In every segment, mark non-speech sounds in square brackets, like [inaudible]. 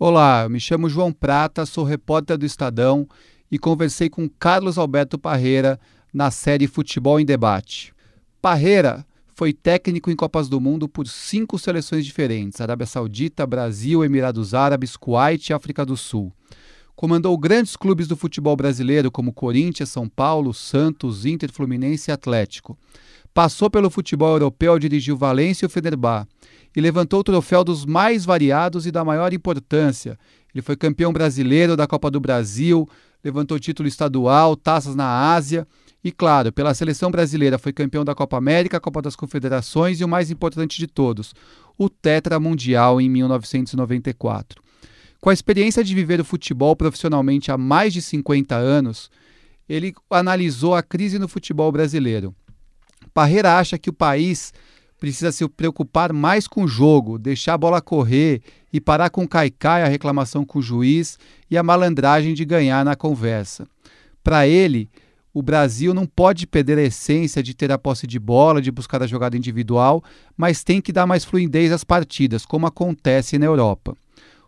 Olá, me chamo João Prata, sou repórter do Estadão e conversei com Carlos Alberto Parreira na série Futebol em Debate. Parreira foi técnico em Copas do Mundo por cinco seleções diferentes: Arábia Saudita, Brasil, Emirados Árabes, Kuwait e África do Sul. Comandou grandes clubes do futebol brasileiro como Corinthians, São Paulo, Santos, Inter, Fluminense e Atlético. Passou pelo futebol europeu, dirigiu Valência e o Fenerbahçe e levantou o troféu dos mais variados e da maior importância. Ele foi campeão brasileiro da Copa do Brasil, levantou título estadual, taças na Ásia e, claro, pela seleção brasileira foi campeão da Copa América, Copa das Confederações e o mais importante de todos, o Tetra Mundial em 1994. Com a experiência de viver o futebol profissionalmente há mais de 50 anos, ele analisou a crise no futebol brasileiro. Parreira acha que o país precisa se preocupar mais com o jogo, deixar a bola correr e parar com o caicai, a reclamação com o juiz e a malandragem de ganhar na conversa. Para ele, o Brasil não pode perder a essência de ter a posse de bola, de buscar a jogada individual, mas tem que dar mais fluidez às partidas, como acontece na Europa.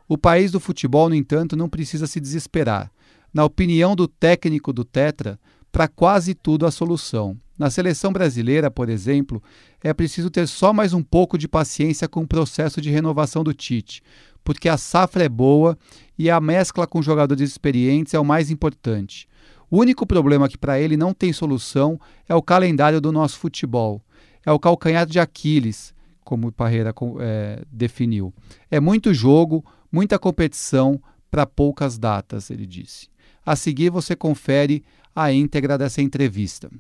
O país do futebol, no entanto, não precisa se desesperar. Na opinião do técnico do Tetra, para quase tudo a solução. Na seleção brasileira, por exemplo, é preciso ter só mais um pouco de paciência com o processo de renovação do Tite, porque a safra é boa e a mescla com jogadores experientes é o mais importante. O único problema que para ele não tem solução é o calendário do nosso futebol. É o calcanhar de Aquiles, como o Parreira é, definiu. É muito jogo, muita competição para poucas datas, ele disse. A seguir, você confere a íntegra dessa entrevista.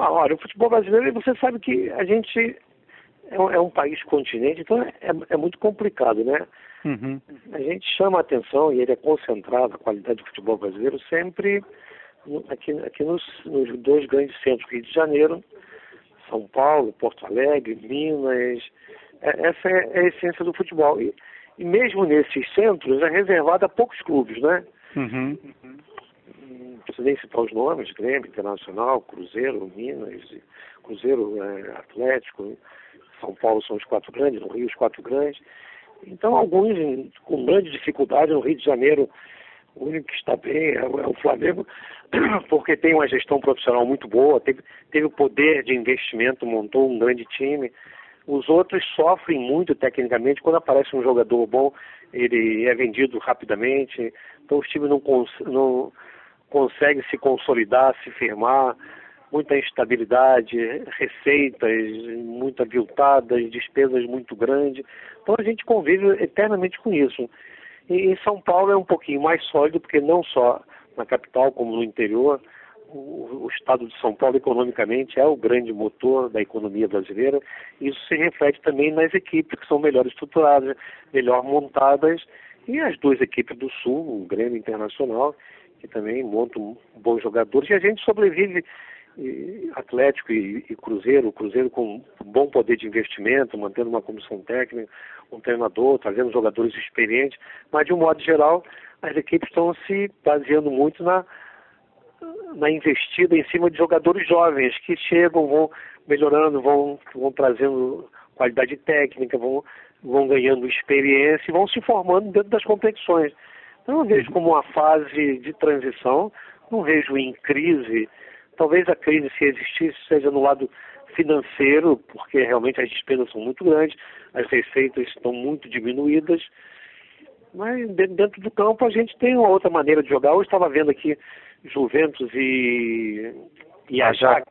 Ah, olha, o futebol brasileiro, você sabe que a gente é um, é um país continente, então é, é, muito complicado, né? Uhum. A gente chama a atenção e ele é concentrado, a qualidade do futebol brasileiro, sempre aqui, aqui nos, nos dois grandes centros, Rio de Janeiro, São Paulo, Porto Alegre, Minas. É, essa é a essência do futebol. E, e mesmo nesses centros é reservado a poucos clubes, né? Uhum. Nem citar os nomes, Grêmio, Internacional, Cruzeiro, Minas, Cruzeiro, é, Atlético, São Paulo são os quatro grandes, no Rio os quatro grandes. Então alguns com grande dificuldade, no Rio de Janeiro o único que está bem é o, é Flamengo, [clears throat] porque tem uma gestão profissional muito boa, teve, teve o poder de investimento, montou um grande time. Os outros sofrem muito tecnicamente. Quando aparece um jogador bom, ele é vendido rapidamente. Então os times não, não conseguem se consolidar, se firmar. Muita instabilidade, receitas muito aviltadas, despesas muito grandes. Então a gente convive eternamente com isso. E em São Paulo é um pouquinho mais sólido, porque não só na capital como no interior, o, o, estado de São Paulo economicamente é o grande motor da economia brasileira. Isso se reflete também nas equipes que são melhor estruturadas, melhor montadas, e as duas equipes do Sul, o Grêmio Internacional, que também montam bons jogadores, e a gente sobrevive e Atlético e, e, Cruzeiro, Cruzeiro com bom poder de investimento, mantendo uma comissão técnica, um treinador, trazendo jogadores experientes, mas de um modo geral as equipes estão se baseando muito na, na investida em cima de jogadores jovens que chegam, vão melhorando, vão, vão trazendo qualidade técnica, vão, vão ganhando experiência e vão se formando dentro das competições. Então eu vejo como uma fase de transição, não vejo em crise. Talvez a crise, se existisse, seja no lado financeiro, porque realmente as despesas são muito grandes, as receitas estão muito diminuídas, mas dentro do campo a gente tem uma outra maneira de jogar. Eu estava vendo aqui Juventus e, e Ajax.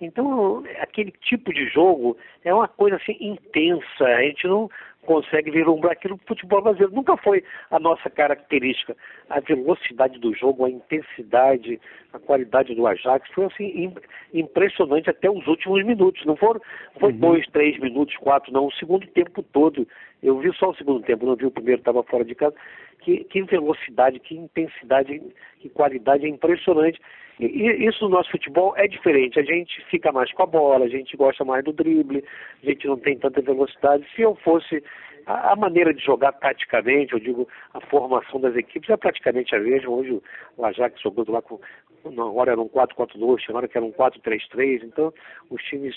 Então, aquele tipo de jogo é uma coisa assim intensa. A gente não consegue vislumbrar aquilo no futebol brasileiro. Nunca foi a nossa característica. A velocidade do jogo, a intensidade, a qualidade do Ajax foi assim impressionante até os últimos minutos. Não foram foi uhum. dois, três minutos, quatro, não. O segundo tempo todo. Eu vi só o segundo tempo, não vi o primeiro, estava fora de casa. Que, que velocidade, que intensidade, que qualidade é impressionante. E, isso no nosso futebol é diferente. A gente fica mais com a bola, a gente gosta mais do drible, a gente não tem tanta velocidade. Se eu fosse a, a, maneira de jogar taticamente, eu digo, a formação das equipes é praticamente a mesma. Hoje o Ajax jogou lá com, uma hora era um 4-4-2, tinha hora que era um 4-3-3, então os times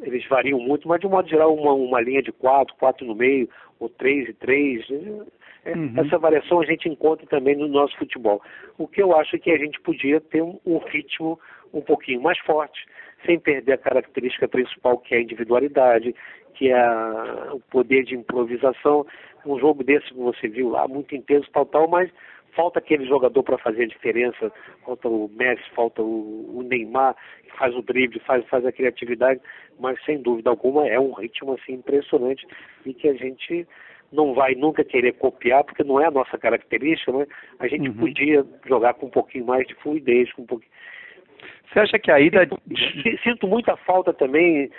eles variam muito, mas de um modo geral uma, uma linha de 4, 4 no meio, ou 3 e 3, É, uhum. Essa variação a gente encontra também no nosso futebol. O que eu acho é que a gente podia ter um, um ritmo um pouquinho mais forte, sem perder a característica principal que é a individualidade, que é a, o poder de improvisação. Um jogo desse que você viu lá, muito intenso, tal, tal, mas falta aquele jogador para fazer a diferença, falta o Messi, falta o, o, Neymar, que faz o drible, faz, faz a criatividade, mas sem dúvida alguma é um ritmo assim impressionante e que a gente não vai nunca querer copiar, porque não é a nossa característica, mas a gente uhum. podia jogar com um pouquinho mais de fluidez, com um pouquinho. Você acha que a ida. Sinto, sinto muita falta também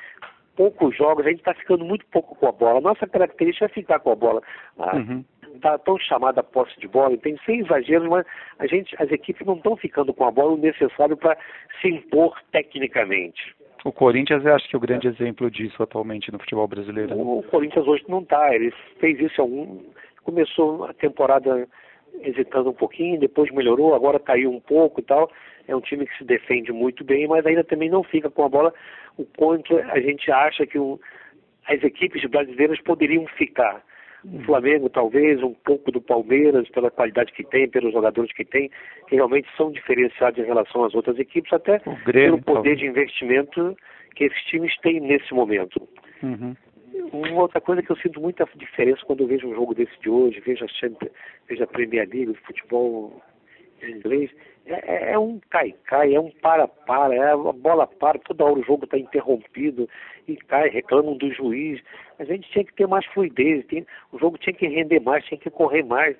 poucos jogos, a gente está ficando muito pouco com a bola. Nossa característica é ficar com a bola. Ah, uhum da tão chamada posse de bola, tem sem exageros, mas a gente, as equipes não estão ficando com a bola o necessário para se impor tecnicamente. O Corinthians eu acho que é o grande exemplo disso atualmente no futebol brasileiro. Né? O, Corinthians hoje não está, ele fez isso algum. Começou a temporada hesitando um pouquinho, depois melhorou, agora caiu um pouco e tal. É um time que se defende muito bem, mas ainda também não fica com a bola o quanto a gente acha que o, as equipes brasileiras poderiam ficar o Flamengo talvez, um pouco do Palmeiras, pela qualidade que tem, pelos jogadores que tem, que realmente são diferenciados em relação às outras equipes, até Grêmio, pelo poder talvez. de investimento que esses times têm nesse momento. Uhum. Uma outra coisa que eu sinto muita diferença quando eu vejo um jogo desse de hoje, vejo a, Champions, vejo a Premier League, o futebol inglês, é, é, é um cai-cai, é um para-para, é a bola para, toda hora o jogo está interrompido e cai, reclamam do juiz. A gente tinha que ter mais fluidez, tem, o jogo tinha que render mais, tinha que correr mais.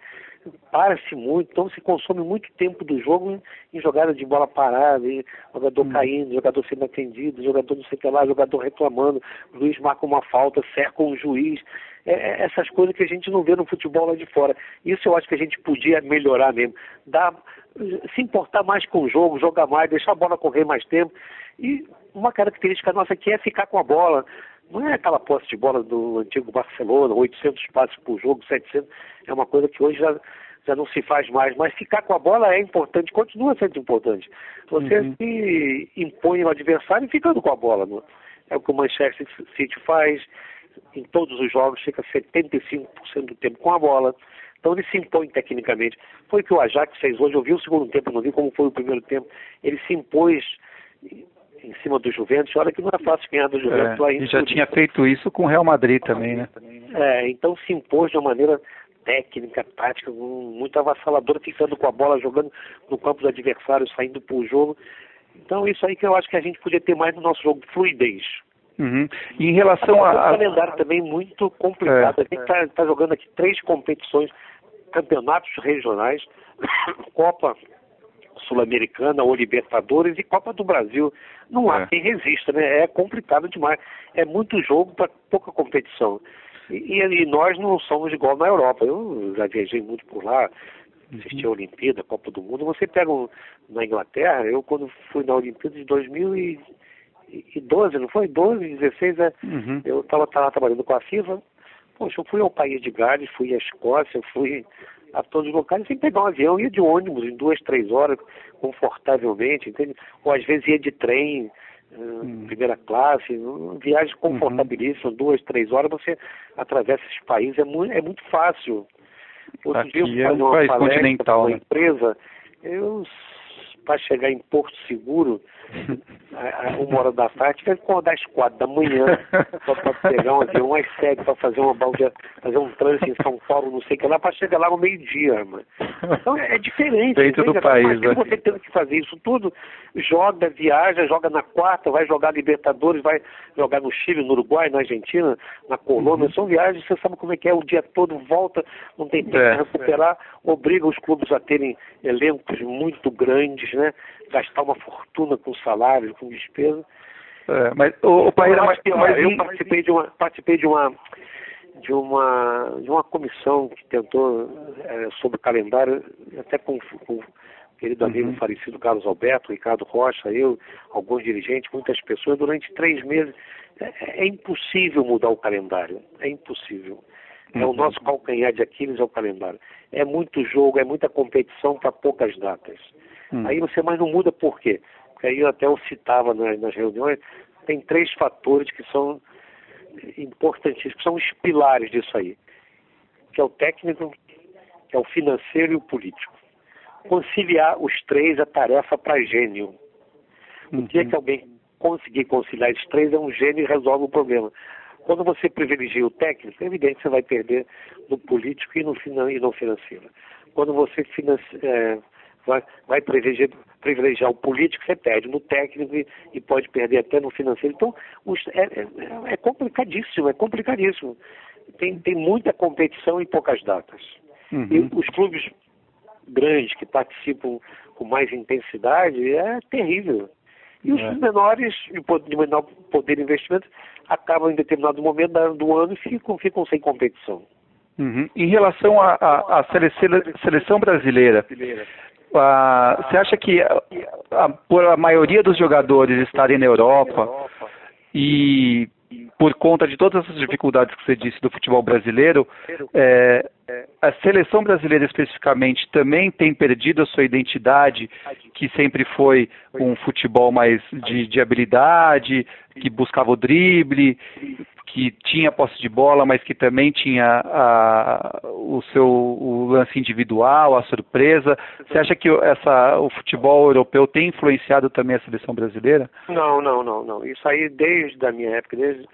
Para-se muito, então se consome muito tempo do jogo em, em jogada de bola parada, jogador hum. caindo, jogador sendo atendido, jogador não sei o que lá, jogador reclamando, o juiz marca uma falta, cerca um juiz. É, é, essas coisas que a gente não vê no futebol lá de fora. Isso eu acho que a gente podia melhorar mesmo. Dar, se importar mais com o jogo, jogar mais, deixar a bola correr mais tempo. E uma característica nossa aqui é ficar com a bola. Não é aquela posse de bola do antigo Barcelona, 800 passes por jogo, 700. É uma coisa que hoje já, já não se faz mais. Mas ficar com a bola é importante, continua sendo importante. Você uhum. se impõe o adversário ficando com a bola. Não? É o que o Manchester City faz. Em todos os jogos, fica 75% do tempo com a bola. Então ele se impõe tecnicamente. Foi o que o Ajax fez hoje. Eu vi o segundo tempo, não vi como foi o primeiro tempo. Ele se impôs em cima do Juventus. Olha que não é fácil ganhar do Juventus é, lá E já tinha feito isso com o Real Madrid também, né? É, então se impôs de uma maneira técnica, tática, muito avassaladora, ficando com a bola, jogando no campo do adversário, saindo para o jogo. Então isso aí que eu acho que a gente podia ter mais no nosso jogo, fluidez. Uhum. E em relação a... Um calendário também muito complicado. É. A gente está tá jogando aqui três competições, campeonatos regionais, [coughs] Copa Sul-Americana ou Libertadores e Copa do Brasil. Não há é. quem resista, né? É complicado demais. É muito jogo para pouca competição. E, e, nós não somos igual na Europa. Eu já viajei muito por lá, assisti uhum. a Olimpíada, a Copa do Mundo. Você pega um, na Inglaterra, eu quando fui na Olimpíada de 2012, não foi? 12, 16, é, uhum. eu estava trabalhando com a FIFA. Poxa, eu fui ao País de Gales, fui à Escócia, fui a todos os locais sem pegar um avião, ia de ônibus em duas, três horas, confortavelmente, entende? Ou às vezes ia de trem, uh, primeira classe, viagens confortabilíssimas, uhum. duas, três horas, você atravessa esses países, é muito, é muito fácil. Outro Aqui dia eu é um país continental, uma né? empresa, eu para chegar em Porto Seguro, uma hora da tarde, tive que acordar às quatro da manhã [laughs] para pegar um avião às sete para fazer uma balde, fazer um trânsito em São Paulo, não sei o que lá, para chegar lá no meio-dia, mano. Então é, é [laughs] diferente. Dentro do país, né? Você tendo que fazer isso tudo, joga, viaja, joga na quarta, vai jogar Libertadores, vai jogar no Chile, no Uruguai, na Argentina, na Colômbia, uhum. são viagens, você sabe como é que é, o dia todo volta, não tem tempo é, para recuperar, é. obriga os clubes a terem elencos muito grandes, né? Gastar uma fortuna com salários, com despesa. É, mas o, o pai era mais, mais eu participei de uma participei de uma de uma de uma comissão que tentou é, sobre o calendário até com, com o querido uhum. amigo falecido Carlos Alberto, Ricardo Rocha, eu, alguns dirigentes, muitas pessoas durante três meses é, é impossível mudar o calendário, é impossível. É o uhum. nosso calcanhar de Aquiles é o calendário. É muito jogo, é muita competição para poucas datas. Hum. Aí você mais não muda por quê? Porque aí eu até eu citava nas, nas reuniões, tem três fatores que são importantíssimos, que são os pilares disso aí. Que é o técnico, que é o financeiro e o político. Conciliar os três é tarefa para gênio. O dia que alguém conseguir conciliar esses três, é um gênio e resolve o problema. Quando você privilegia o técnico, é evidente que você vai perder no político e no, e no financeiro. Quando você financia, é, vai, vai privilegiar, privilegiar, o político, você perde no técnico e, e pode perder até no financeiro. Então, os, é, é, é, complicadíssimo, é complicadíssimo. Tem, tem muita competição e poucas datas. Uhum. E os clubes grandes que participam com mais intensidade é terrível. E os é. menores, de menor poder de investimento, acabam em determinado momento do ano e ficam, ficam sem competição. Uhum. Em relação à seleção, seleção brasileira, a, você acha que a, por a maioria dos jogadores estarem na Europa e por conta de todas essas dificuldades que você disse do futebol brasileiro, é, a seleção brasileira especificamente também tem perdido a sua identidade, que sempre foi um futebol mais de, de habilidade, que buscava o drible, que tinha posse de bola, mas que também tinha a, o seu o lance individual, a surpresa. Você acha que essa, o futebol europeu tem influenciado também a seleção brasileira? Não, não, não, não. Isso aí desde a minha época, desde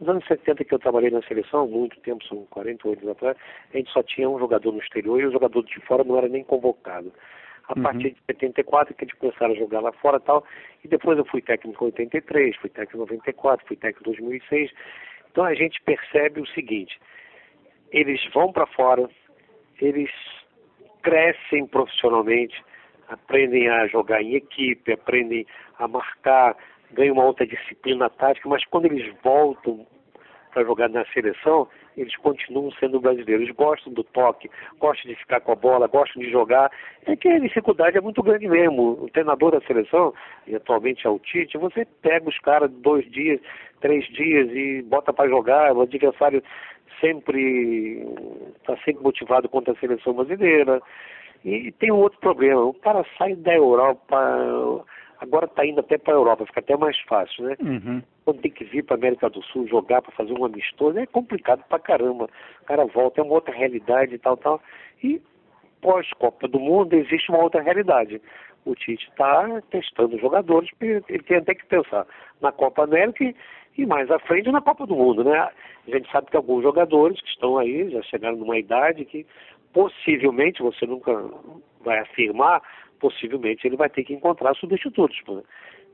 os anos 70 que eu trabalhei na seleção, muito tempo, são 48 anos atrás, a gente só tinha um jogador no exterior e o jogador de fora não era nem convocado. A uhum. partir de 74 que gente começaram a jogar lá fora e tal, e depois eu fui técnico em 83, fui técnico em 94, fui técnico em 2006. Então a gente percebe o seguinte, eles vão para fora, eles crescem profissionalmente, aprendem a jogar em equipe, aprendem a marcar, ganham uma outra disciplina tática, mas quando eles voltam para jogar na seleção, eles continuam sendo brasileiros. Gostam do toque, gostam de ficar com a bola, gostam de jogar. É que a dificuldade é muito grande mesmo. O treinador da seleção, e atualmente é o Tite, você pega os caras dois dias, três dias e bota para jogar. O adversário sempre está sempre motivado contra a seleção brasileira. E tem um outro problema. O cara sai da Europa Agora está indo até para a Europa, fica até mais fácil, né? Uhum. Quando tem que vir para a América do Sul jogar para fazer um amistoso, é complicado para caramba. O cara volta, é uma outra realidade e tal, tal. E pós-Copa do Mundo existe uma outra realidade. O Tite está testando jogadores, ele tem até que pensar na Copa América e, e mais à frente na Copa do Mundo, né? A gente sabe que alguns jogadores que estão aí já chegaram numa idade que possivelmente, você nunca vai afirmar, possivelmente ele vai ter que encontrar substitutos.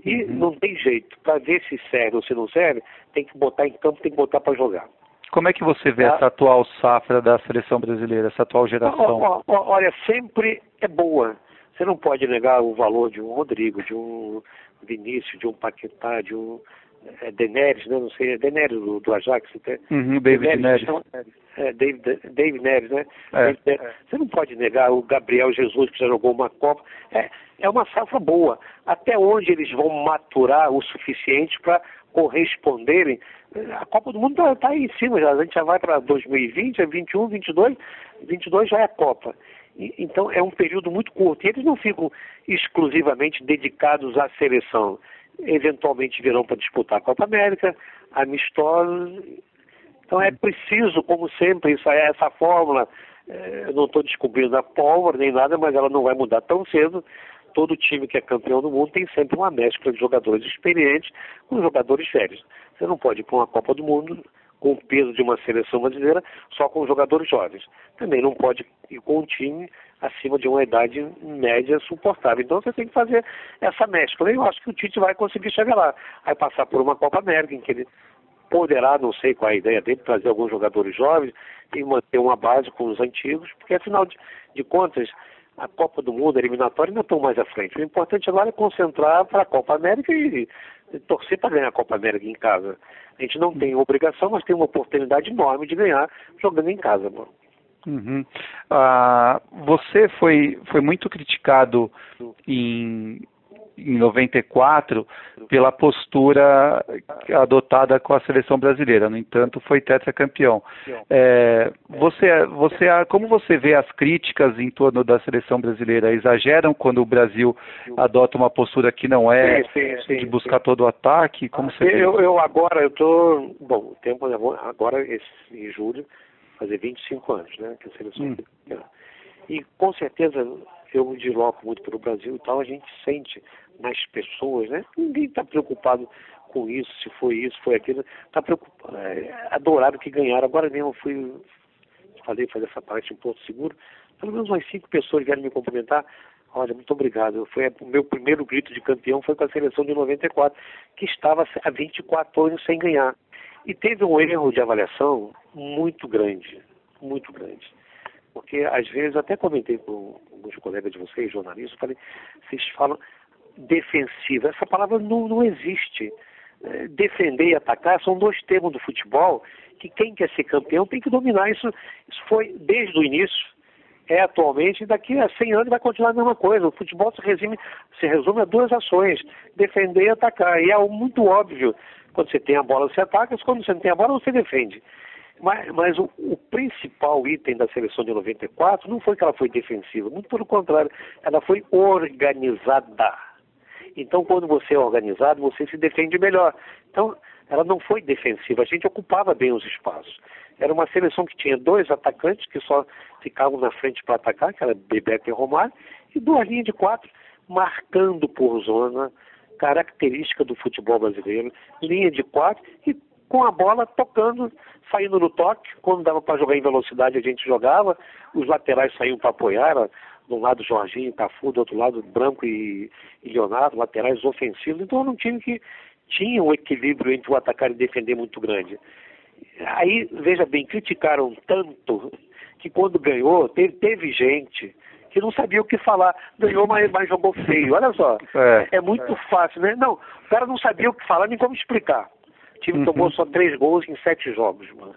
E uhum. não tem jeito. Para ver se serve ou se não serve, tem que botar em campo, tem que botar para jogar. Como é que você vê ah. essa atual safra da seleção brasileira, essa atual geração? Olha, sempre é boa. Você não pode negar o valor de um Rodrigo, de um Vinícius, de um Paquetá, de um é Deneres, né? Não sei, é Deneres do, do Ajax. Uhum, David Neres. Então, é, David, David Neres, né? É, David. É. Você não pode negar o Gabriel Jesus, que já jogou uma Copa. É, é uma safra boa. Até onde eles vão maturar o suficiente para corresponderem? A Copa do Mundo está tá aí em cima já. A gente já vai para 2020, é 21, 22. 22 já é a Copa. E, então é um período muito curto. E eles não ficam exclusivamente dedicados à seleção eventualmente virão para disputar a Copa América, amistosos. Então é preciso, como sempre, isso é essa fórmula. É, eu não estou descobrindo a pólvora nem nada, mas ela não vai mudar tão cedo. Todo time que é campeão do mundo tem sempre uma mescla de jogadores experientes com jogadores velhos. Você não pode ir para uma Copa do Mundo com o peso de uma seleção brasileira só com jogadores jovens. Também não pode ir com um time acima de uma idade média suportável. Então você tem que fazer essa mescla. Eu acho que o Tite vai conseguir chegar lá. Vai passar por uma Copa América em que ele poderá, não sei qual é a ideia dele, trazer alguns jogadores jovens e manter uma base com os antigos, porque afinal de, de contas a Copa do Mundo, a eliminatória, ainda estão mais à frente. O importante agora é concentrar para a Copa América e, e torcer para ganhar a Copa América em casa. A gente não tem obrigação, mas tem uma oportunidade enorme de ganhar jogando em casa, mano. Uhum. Ah, você foi, foi muito criticado em, em 94 pela postura adotada com a seleção brasileira. No entanto, foi tetracampeão. É, você, você, como você vê as críticas em torno da seleção brasileira? Exageram quando o Brasil adota uma postura que não é sim, sim, sim, de buscar todo o ataque? Como você eu, eu agora eu tô bom, o tempo agora esse em julho fazer 25 anos, né? Que a seleção hum. E com certeza eu me desloco muito pelo Brasil e tal, a gente sente nas pessoas, né? Ninguém está preocupado com isso, se foi isso, foi aquilo. Está preocupado, é, adoraram que ganharam. Agora mesmo eu fui, falei fazer essa parte em Porto Seguro, pelo menos umas cinco pessoas vieram me cumprimentar. Olha, muito obrigado. Foi o meu primeiro grito de campeão foi com a seleção de 94, que estava há 24 anos sem ganhar. E teve um erro de avaliação muito grande, muito grande. Porque às vezes, até comentei com alguns colegas de vocês, jornalistas, falei, vocês falam defensiva. Essa palavra não, não existe. É, defender e atacar são dois termos do futebol que quem quer ser campeão tem que dominar. Isso, isso foi desde o início, é atualmente, e daqui a 100 anos vai continuar a mesma coisa. O futebol se resume, se resume a duas ações, defender e atacar. E é muito óbvio, quando você tem a bola você ataca, quando você não tem a bola você defende. Mas, mas o, o, principal item da seleção de 94 não foi que ela foi defensiva, muito pelo contrário, ela foi organizada. Então, quando você é organizado, você se defende melhor. Então, ela não foi defensiva, a gente ocupava bem os espaços. Era uma seleção que tinha dois atacantes que só ficavam na frente para atacar, que era Bebeto e Romário, e duas linhas de quatro marcando por zona, característica do futebol brasileiro, linha de quatro e com a bola tocando, saindo no toque, quando dava para jogar em velocidade a gente jogava, os laterais saíam para apoiar, de um lado Jorginho e Cafu, do outro lado Branco e, e Leonardo, laterais ofensivos, então era um time que tinha um equilíbrio entre o atacar e defender muito grande. Aí, veja bem, criticaram tanto que quando ganhou, teve, teve gente que não sabia o que falar. Ganhou, mas, mas jogou feio. Olha só. É. é muito fácil, né? Não, o cara não sabia o que falar, nem como explicar. O time uhum. tomou só três gols em sete jogos, mano.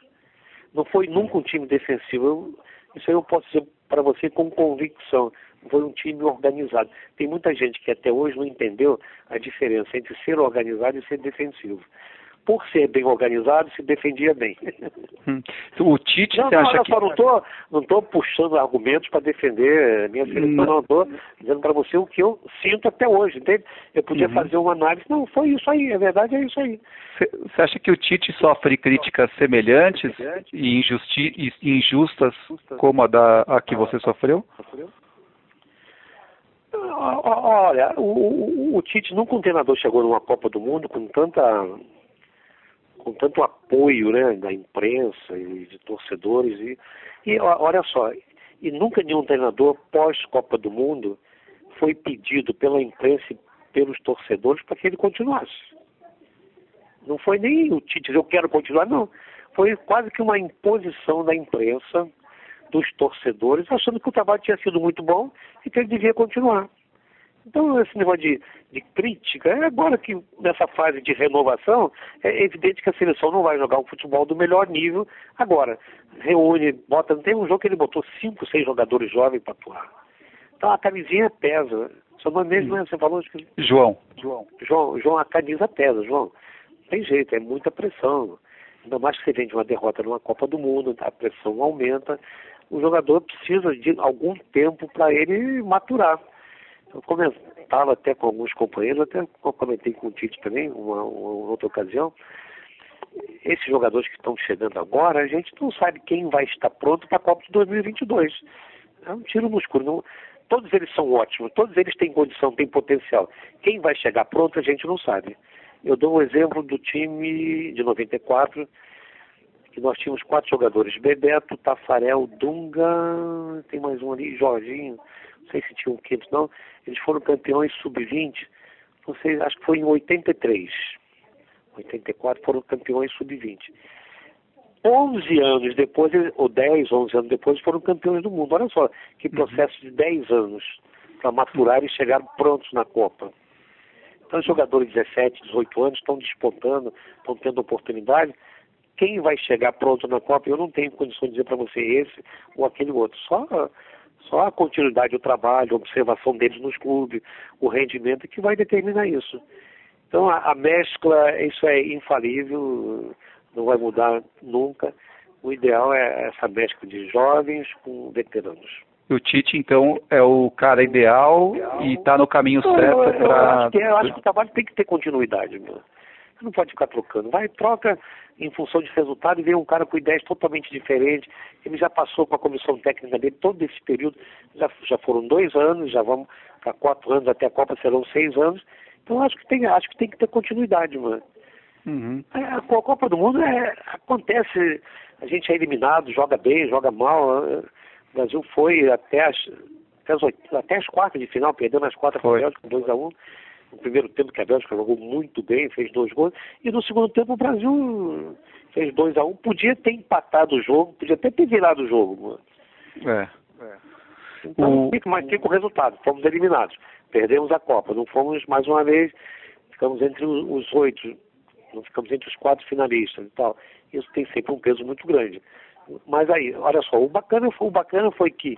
Não foi nunca um time defensivo. Eu, isso aí eu posso dizer para você com convicção. Foi um time organizado. Tem muita gente que até hoje não entendeu a diferença entre ser organizado e ser defensivo por ser bem organizado, se defendia bem. Hum. O Tite, não, você não, acha não, que... não estou não tô puxando argumentos para defender minha seleção, não, estou dizendo para você o que eu sinto até hoje, entende? Eu podia uhum. fazer uma análise, não, foi isso aí, a verdade é isso aí. Você acha que o Tite sofre críticas semelhantes e, injusti e injustas como a, da, a que você sofreu? Olha, o, o, o, Tite nunca um treinador chegou numa Copa do Mundo com tanta com tanto apoio né, da imprensa e de torcedores. E, e olha só, e nunca nenhum treinador pós-Copa do Mundo foi pedido pela imprensa e pelos torcedores para que ele continuasse. Não foi nem o Tite dizer eu quero continuar, não. Foi quase que uma imposição da imprensa, dos torcedores, achando que o trabalho tinha sido muito bom e que ele devia continuar. Então, esse negócio de, de crítica, é agora que nessa fase de renovação, é evidente que a seleção não vai jogar um futebol do melhor nível. Agora, reúne, bota, não tem um jogo que ele botou cinco, seis jogadores jovens para atuar. Então a camisinha pesa. Seu nome mesmo, né? Você falou que... João. João. João, João, a camisa pesa, João. Não tem jeito, é muita pressão. Ainda mais que você vem de uma derrota numa Copa do Mundo, a pressão aumenta. O jogador precisa de algum tempo para ele maturar. Eu comentava até com alguns companheiros, até comentei com o Tite também, uma, uma outra ocasião. Esses jogadores que estão chegando agora, a gente não sabe quem vai estar pronto para a Copa de 2022. É um tiro no escuro. Não, todos eles são ótimos, todos eles têm condição, têm potencial. Quem vai chegar pronto, a gente não sabe. Eu dou um exemplo do time de 94, que nós tínhamos quatro jogadores: Bebeto, Tafarel, Dunga, tem mais um ali, Jorginho não sei se tinha um quinto não, eles foram campeões sub-20, não sei, acho que foi em 83. 84 foram campeões sub-20. 11 anos depois, ou 10, 11 anos depois, foram campeões do mundo. Olha só, que uhum. processo de 10 anos para maturar e chegar prontos na Copa. Então, os jogadores de 17, 18 anos estão despontando, estão tendo oportunidade. Quem vai chegar pronto na Copa, eu não tenho condição de dizer para você esse ou aquele outro. Só só a continuidade do trabalho, a observação deles nos clubes, o rendimento que vai determinar isso. Então a, a mescla, isso é infalível, não vai mudar nunca. O ideal é essa mescla de jovens com veteranos. O Tite, então, é o cara ideal, ideal. e está no caminho certo para. Eu, acho que, é, eu acho que o trabalho tem que ter continuidade, meu. Você não pode ficar trocando. Vai, troca em função de resultado e vem um cara com ideias totalmente diferentes. Ele já passou com a comissão técnica dele todo esse período. Já, já foram dois anos, já vamos para quatro anos, até a Copa serão seis anos. Então acho que tem, acho que tem que ter continuidade, mano. Uhum. A, a Copa do Mundo é, acontece, a gente é eliminado, joga bem, joga mal. O Brasil foi até as, até as, até as quartas de final, perdeu nas quartas com Bélgica, 2x1. Um. No primeiro tempo que a Bélgica jogou muito bem, fez dois gols. E no segundo tempo o Brasil fez 2x1. Um. Podia ter empatado o jogo, podia até ter virado o jogo. Mano. É. é. Então, o... mas fica o resultado. Fomos eliminados. Perdemos a Copa. Não fomos, mais uma vez, ficamos entre os oito. Não ficamos entre os quatro finalistas e tal. Isso tem sempre um peso muito grande. Mas aí, olha só, o bacana, o bacana foi que,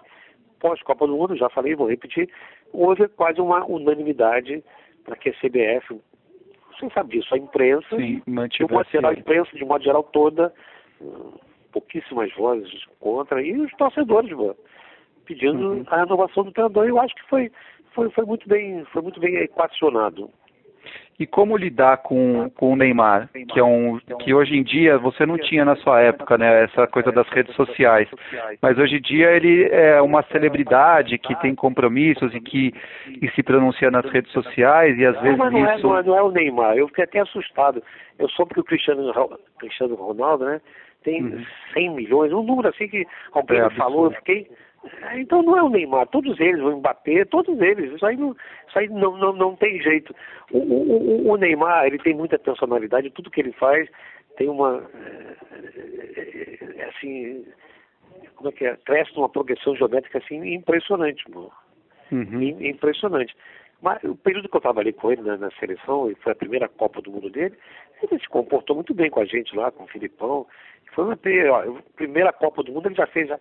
pós-Copa do Mundo, já falei, vou repetir, houve quase uma unanimidade para que a CBF, você sabe disso, a imprensa, Sim, de modo geral, a imprensa, de modo geral toda, pouquíssimas vozes contra, e os torcedores, mano, pedindo uhum. a renovação do treinador. Eu acho que foi, foi, foi muito bem, foi muito bem equacionado. E como lidar com, com o Neymar, que é um que hoje em dia você não tinha na sua época, né, essa coisa das redes sociais, mas hoje em dia ele é uma celebridade que tem compromissos e que e se pronuncia nas redes sociais e às vezes não, não, isso... é, não, é, não é o Neymar, eu fiquei até assustado. Eu soube que o Cristiano, Cristiano Ronaldo, né, tem uhum. 100 milhões, um número assim que alguém é, falou, eu fiquei então não é o Neymar, todos eles, o Mbappé, todos eles, isso aí não, isso aí não, não, não tem jeito. O, o, o Neymar, ele tem muita personalidade, tudo que ele faz tem uma, é, é, assim, como é que é, cresce numa progressão geométrica assim impressionante, mano. Uhum. Impressionante. Mas o período que eu trabalhei com ele na, na, seleção, e foi a primeira Copa do Mundo dele, ele se comportou muito bem com a gente lá, com o Filipão. Foi uma ó, a primeira Copa do Mundo, ele já fez já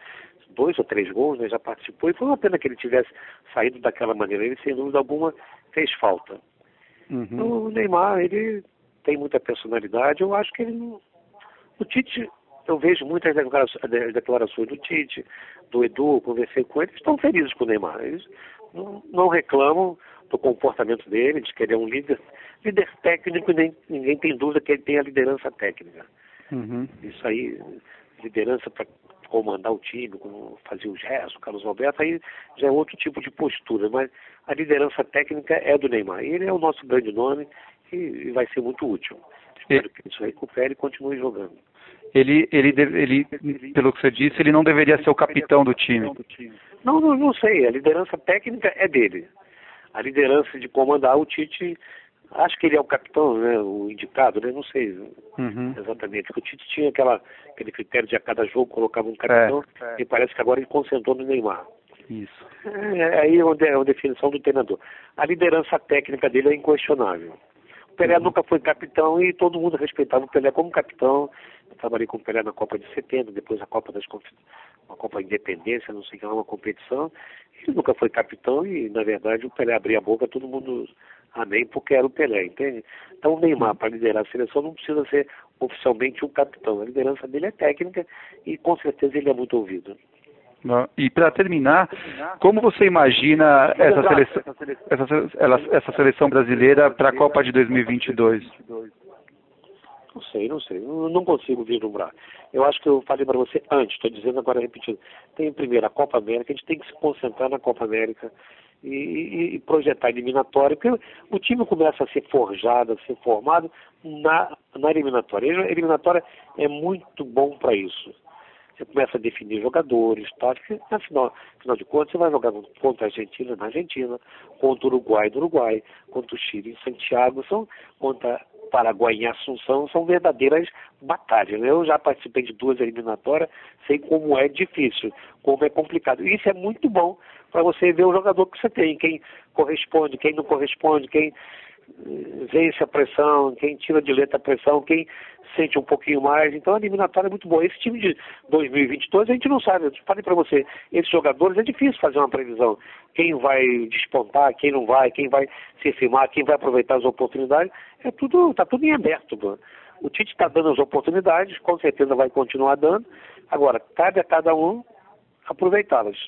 dois ou três gols, né, já participou, e foi uma pena que ele tivesse saído daquela maneira. Ele, sem dúvida alguma, fez falta. Uhum. O Neymar, ele tem muita personalidade, eu acho que ele não... O Tite, eu vejo muitas declarações do Tite, do Edu, conversei com eles, estão felizes com o Neymar. Eles não, não reclamam do comportamento dele, de que ele é um líder, líder técnico, nem, ninguém tem dúvida que ele tem a liderança técnica. Uhum. Isso aí, liderança para comandar o time, como fazia o Gerson, o Carlos Alberto, aí já é outro tipo de postura, mas a liderança técnica é do Neymar. Ele é o nosso grande nome e, vai ser muito útil. Espero que isso recupere e continue jogando. Ele, ele, ele, pelo que você disse, ele não deveria ser o capitão do time. Não, não, não sei. A liderança técnica é dele. A liderança de comandar o Tite Acho que ele é o capitão, né, o indicado, né? Não sei uhum. exatamente. Porque o Tite tinha aquela, aquele critério de a cada jogo colocava um capitão é, é. e parece que agora ele concentrou no Neymar. Isso. É, aí é onde é a definição do treinador. A liderança técnica dele é inquestionável. O Pelé uhum. nunca foi capitão e todo mundo respeitava o Pelé como capitão. Eu trabalhei com o Pelé na Copa de 70, depois a Copa das uma Copa Independência, não sei o que, uma competição. Ele nunca foi capitão e, na verdade, o Pelé abria a boca, todo mundo amém, porque era o Pelé, entende? Então o Neymar, para liderar a seleção, não precisa ser oficialmente um capitão. A liderança dele é técnica e com certeza ele é muito ouvido. E para terminar, como você imagina essa seleção, essa, essa seleção brasileira para a Copa de 2022? Não sei, não sei. Não consigo vislumbrar. Eu acho que eu falei para você antes, estou dizendo agora repetindo. Tem primeiro a Copa América, a gente tem que se concentrar na Copa América e, e projetar a eliminatória, porque o time começa a ser forjado, a ser formado na, na eliminatória. A eliminatória é muito bom para isso. Você começa a definir jogadores, tá? afinal, afinal de contas, você vai jogar contra a Argentina na Argentina, contra o Uruguai no Uruguai, contra o Chile em Santiago, são, contra Paraguai em Assunção, são verdadeiras batalhas. Eu já participei de duas eliminatórias, sei como é difícil, como é complicado. Isso é muito bom para você ver o jogador que você tem, quem corresponde, quem não corresponde, quem vence a pressão, quem tira de letra a pressão, quem sente um pouquinho mais. Então a eliminatória é muito boa. Esse time de 2022 a gente não sabe. Eu falei para você, esses jogadores é difícil fazer uma previsão. Quem vai despontar, quem não vai, quem vai se firmar, quem vai aproveitar as oportunidades. É tudo, está tudo em aberto. Mano. O Tite está dando as oportunidades, com certeza vai continuar dando. Agora, cabe a cada um aproveitá-las.